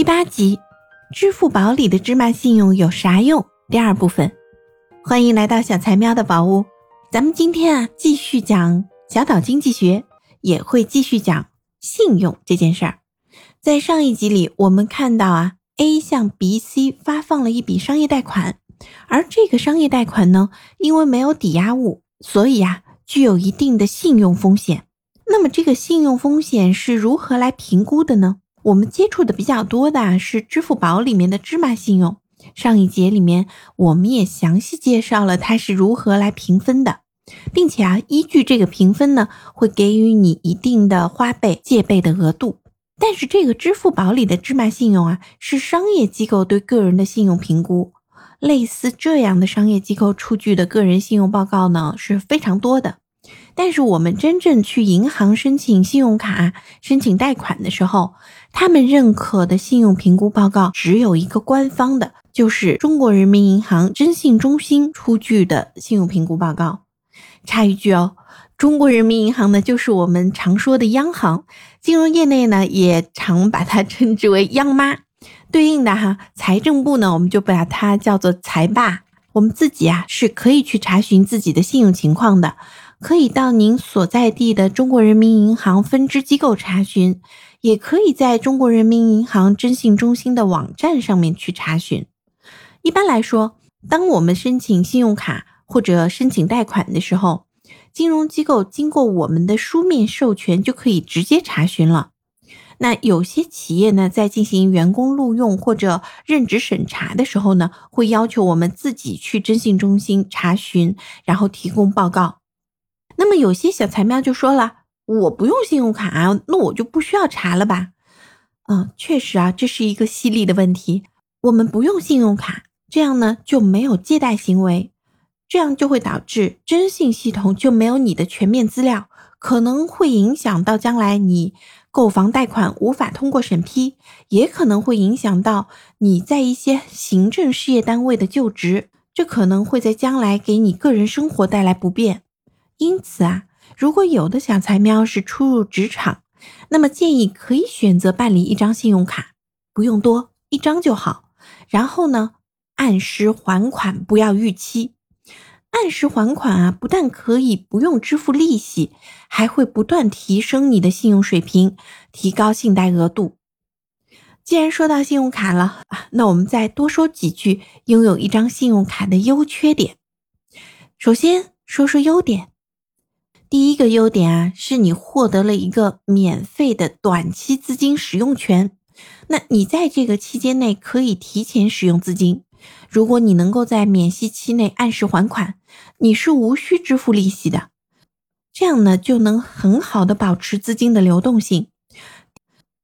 第八集，支付宝里的芝麻信用有啥用？第二部分，欢迎来到小财喵的宝屋。咱们今天啊，继续讲小岛经济学，也会继续讲信用这件事儿。在上一集里，我们看到啊，A 向 B、C 发放了一笔商业贷款，而这个商业贷款呢，因为没有抵押物，所以啊，具有一定的信用风险。那么，这个信用风险是如何来评估的呢？我们接触的比较多的是支付宝里面的芝麻信用。上一节里面我们也详细介绍了它是如何来评分的，并且啊，依据这个评分呢，会给予你一定的花呗借呗的额度。但是这个支付宝里的芝麻信用啊，是商业机构对个人的信用评估，类似这样的商业机构出具的个人信用报告呢是非常多的。但是我们真正去银行申请信用卡、申请贷款的时候，他们认可的信用评估报告只有一个官方的，就是中国人民银行征信中心出具的信用评估报告。插一句哦，中国人民银行呢，就是我们常说的央行，金融业内呢也常把它称之为央妈。对应的哈，财政部呢，我们就把它叫做财爸。我们自己啊是可以去查询自己的信用情况的。可以到您所在地的中国人民银行分支机构查询，也可以在中国人民银行征信中心的网站上面去查询。一般来说，当我们申请信用卡或者申请贷款的时候，金融机构经过我们的书面授权就可以直接查询了。那有些企业呢，在进行员工录用或者任职审查的时候呢，会要求我们自己去征信中心查询，然后提供报告。那么有些小财喵就说了，我不用信用卡啊，那我就不需要查了吧？嗯，确实啊，这是一个犀利的问题。我们不用信用卡，这样呢就没有借贷行为，这样就会导致征信系统就没有你的全面资料，可能会影响到将来你购房贷款无法通过审批，也可能会影响到你在一些行政事业单位的就职，这可能会在将来给你个人生活带来不便。因此啊，如果有的小财喵是初入职场，那么建议可以选择办理一张信用卡，不用多，一张就好。然后呢，按时还款，不要逾期。按时还款啊，不但可以不用支付利息，还会不断提升你的信用水平，提高信贷额度。既然说到信用卡了，那我们再多说几句拥有一张信用卡的优缺点。首先说说优点。第一个优点啊，是你获得了一个免费的短期资金使用权。那你在这个期间内可以提前使用资金。如果你能够在免息期内按时还款，你是无需支付利息的。这样呢，就能很好的保持资金的流动性。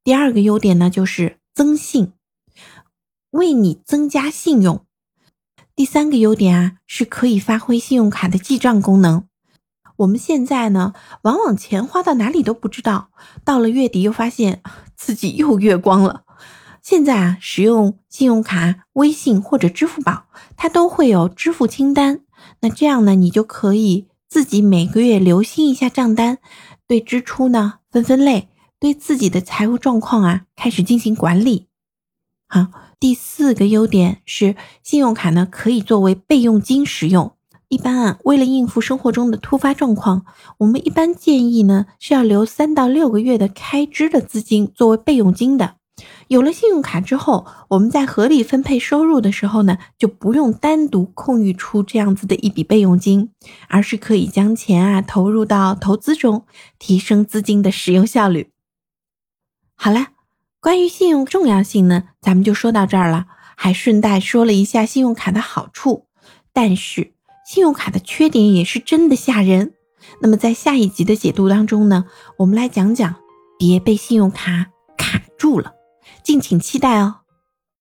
第二个优点呢，就是增信，为你增加信用。第三个优点啊，是可以发挥信用卡的记账功能。我们现在呢，往往钱花到哪里都不知道，到了月底又发现自己又月光了。现在啊，使用信用卡、微信或者支付宝，它都会有支付清单。那这样呢，你就可以自己每个月留心一下账单，对支出呢分分类，对自己的财务状况啊开始进行管理。好，第四个优点是信用卡呢可以作为备用金使用。一般啊，为了应付生活中的突发状况，我们一般建议呢是要留三到六个月的开支的资金作为备用金的。有了信用卡之后，我们在合理分配收入的时候呢，就不用单独空余出这样子的一笔备用金，而是可以将钱啊投入到投资中，提升资金的使用效率。好了，关于信用重要性呢，咱们就说到这儿了，还顺带说了一下信用卡的好处，但是。信用卡的缺点也是真的吓人。那么在下一集的解读当中呢，我们来讲讲别被信用卡卡住了，敬请期待哦。